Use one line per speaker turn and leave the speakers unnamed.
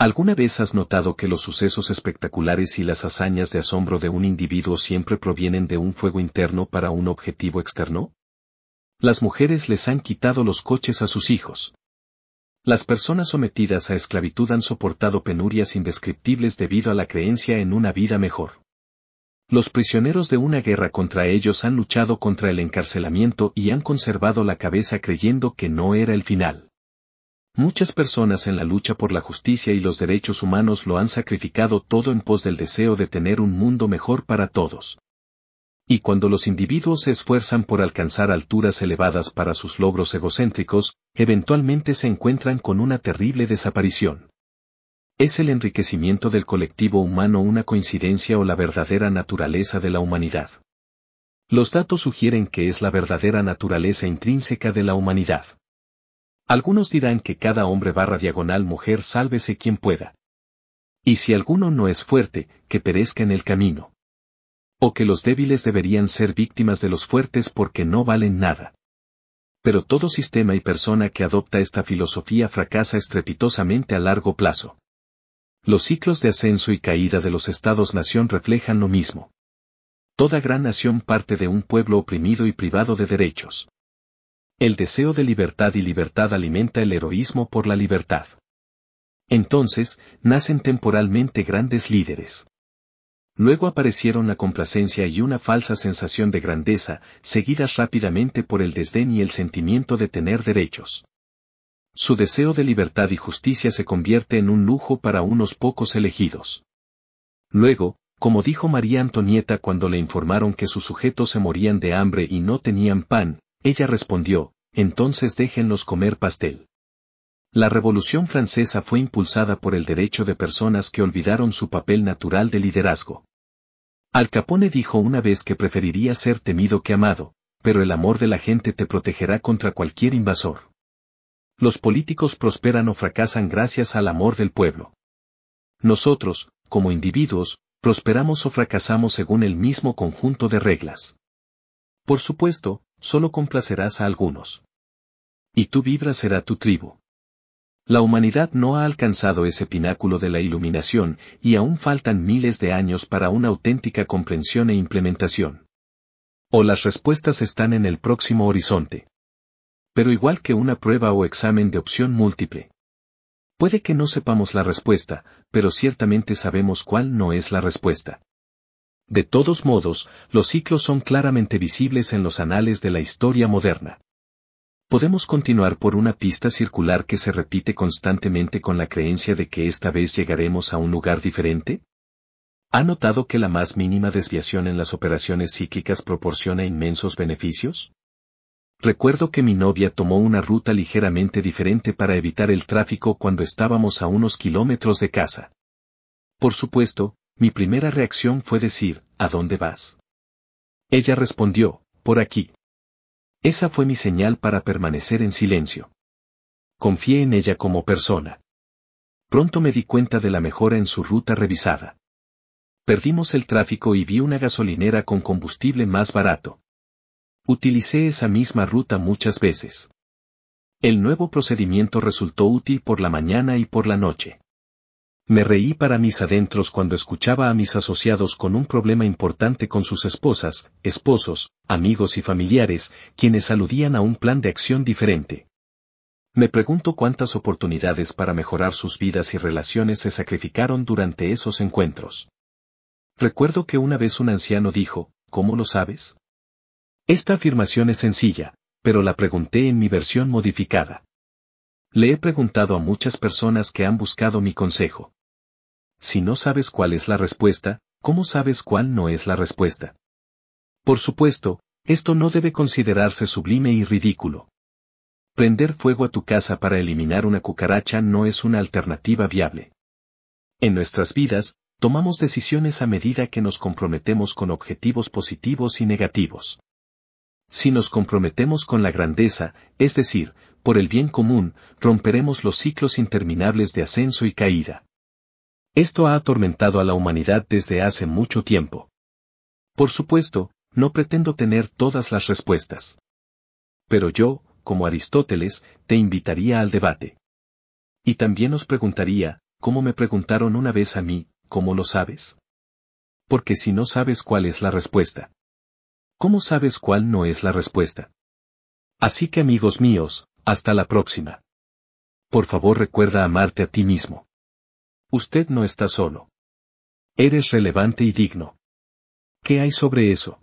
¿Alguna vez has notado que los sucesos espectaculares y las hazañas de asombro de un individuo siempre provienen de un fuego interno para un objetivo externo? Las mujeres les han quitado los coches a sus hijos. Las personas sometidas a esclavitud han soportado penurias indescriptibles debido a la creencia en una vida mejor. Los prisioneros de una guerra contra ellos han luchado contra el encarcelamiento y han conservado la cabeza creyendo que no era el final. Muchas personas en la lucha por la justicia y los derechos humanos lo han sacrificado todo en pos del deseo de tener un mundo mejor para todos. Y cuando los individuos se esfuerzan por alcanzar alturas elevadas para sus logros egocéntricos, eventualmente se encuentran con una terrible desaparición. ¿Es el enriquecimiento del colectivo humano una coincidencia o la verdadera naturaleza de la humanidad? Los datos sugieren que es la verdadera naturaleza intrínseca de la humanidad. Algunos dirán que cada hombre barra diagonal mujer sálvese quien pueda. Y si alguno no es fuerte, que perezca en el camino. O que los débiles deberían ser víctimas de los fuertes porque no valen nada. Pero todo sistema y persona que adopta esta filosofía fracasa estrepitosamente a largo plazo. Los ciclos de ascenso y caída de los estados-nación reflejan lo mismo. Toda gran nación parte de un pueblo oprimido y privado de derechos. El deseo de libertad y libertad alimenta el heroísmo por la libertad. Entonces, nacen temporalmente grandes líderes. Luego aparecieron la complacencia y una falsa sensación de grandeza, seguidas rápidamente por el desdén y el sentimiento de tener derechos. Su deseo de libertad y justicia se convierte en un lujo para unos pocos elegidos. Luego, como dijo María Antonieta cuando le informaron que sus sujetos se morían de hambre y no tenían pan, ella respondió, entonces déjenlos comer pastel. La Revolución Francesa fue impulsada por el derecho de personas que olvidaron su papel natural de liderazgo. Al Capone dijo una vez que preferiría ser temido que amado, pero el amor de la gente te protegerá contra cualquier invasor. Los políticos prosperan o fracasan gracias al amor del pueblo. Nosotros, como individuos, prosperamos o fracasamos según el mismo conjunto de reglas. Por supuesto, solo complacerás a algunos. Y tu vibra será tu tribu. La humanidad no ha alcanzado ese pináculo de la iluminación y aún faltan miles de años para una auténtica comprensión e implementación. O las respuestas están en el próximo horizonte. Pero igual que una prueba o examen de opción múltiple. Puede que no sepamos la respuesta, pero ciertamente sabemos cuál no es la respuesta. De todos modos, los ciclos son claramente visibles en los anales de la historia moderna. Podemos continuar por una pista circular que se repite constantemente con la creencia de que esta vez llegaremos a un lugar diferente? ¿Ha notado que la más mínima desviación en las operaciones cíclicas proporciona inmensos beneficios? Recuerdo que mi novia tomó una ruta ligeramente diferente para evitar el tráfico cuando estábamos a unos kilómetros de casa. Por supuesto, mi primera reacción fue decir, ¿a dónde vas? Ella respondió, por aquí. Esa fue mi señal para permanecer en silencio. Confié en ella como persona. Pronto me di cuenta de la mejora en su ruta revisada. Perdimos el tráfico y vi una gasolinera con combustible más barato. Utilicé esa misma ruta muchas veces. El nuevo procedimiento resultó útil por la mañana y por la noche. Me reí para mis adentros cuando escuchaba a mis asociados con un problema importante con sus esposas, esposos, amigos y familiares, quienes aludían a un plan de acción diferente. Me pregunto cuántas oportunidades para mejorar sus vidas y relaciones se sacrificaron durante esos encuentros. Recuerdo que una vez un anciano dijo, ¿cómo lo sabes? Esta afirmación es sencilla, pero la pregunté en mi versión modificada. Le he preguntado a muchas personas que han buscado mi consejo. Si no sabes cuál es la respuesta, ¿cómo sabes cuál no es la respuesta? Por supuesto, esto no debe considerarse sublime y ridículo. Prender fuego a tu casa para eliminar una cucaracha no es una alternativa viable. En nuestras vidas, tomamos decisiones a medida que nos comprometemos con objetivos positivos y negativos. Si nos comprometemos con la grandeza, es decir, por el bien común, romperemos los ciclos interminables de ascenso y caída. Esto ha atormentado a la humanidad desde hace mucho tiempo. Por supuesto, no pretendo tener todas las respuestas. Pero yo, como Aristóteles, te invitaría al debate. Y también os preguntaría, como me preguntaron una vez a mí, ¿cómo lo sabes? Porque si no sabes cuál es la respuesta. ¿Cómo sabes cuál no es la respuesta? Así que amigos míos, hasta la próxima. Por favor recuerda amarte a ti mismo. Usted no está solo. Eres relevante y digno. ¿Qué hay sobre eso?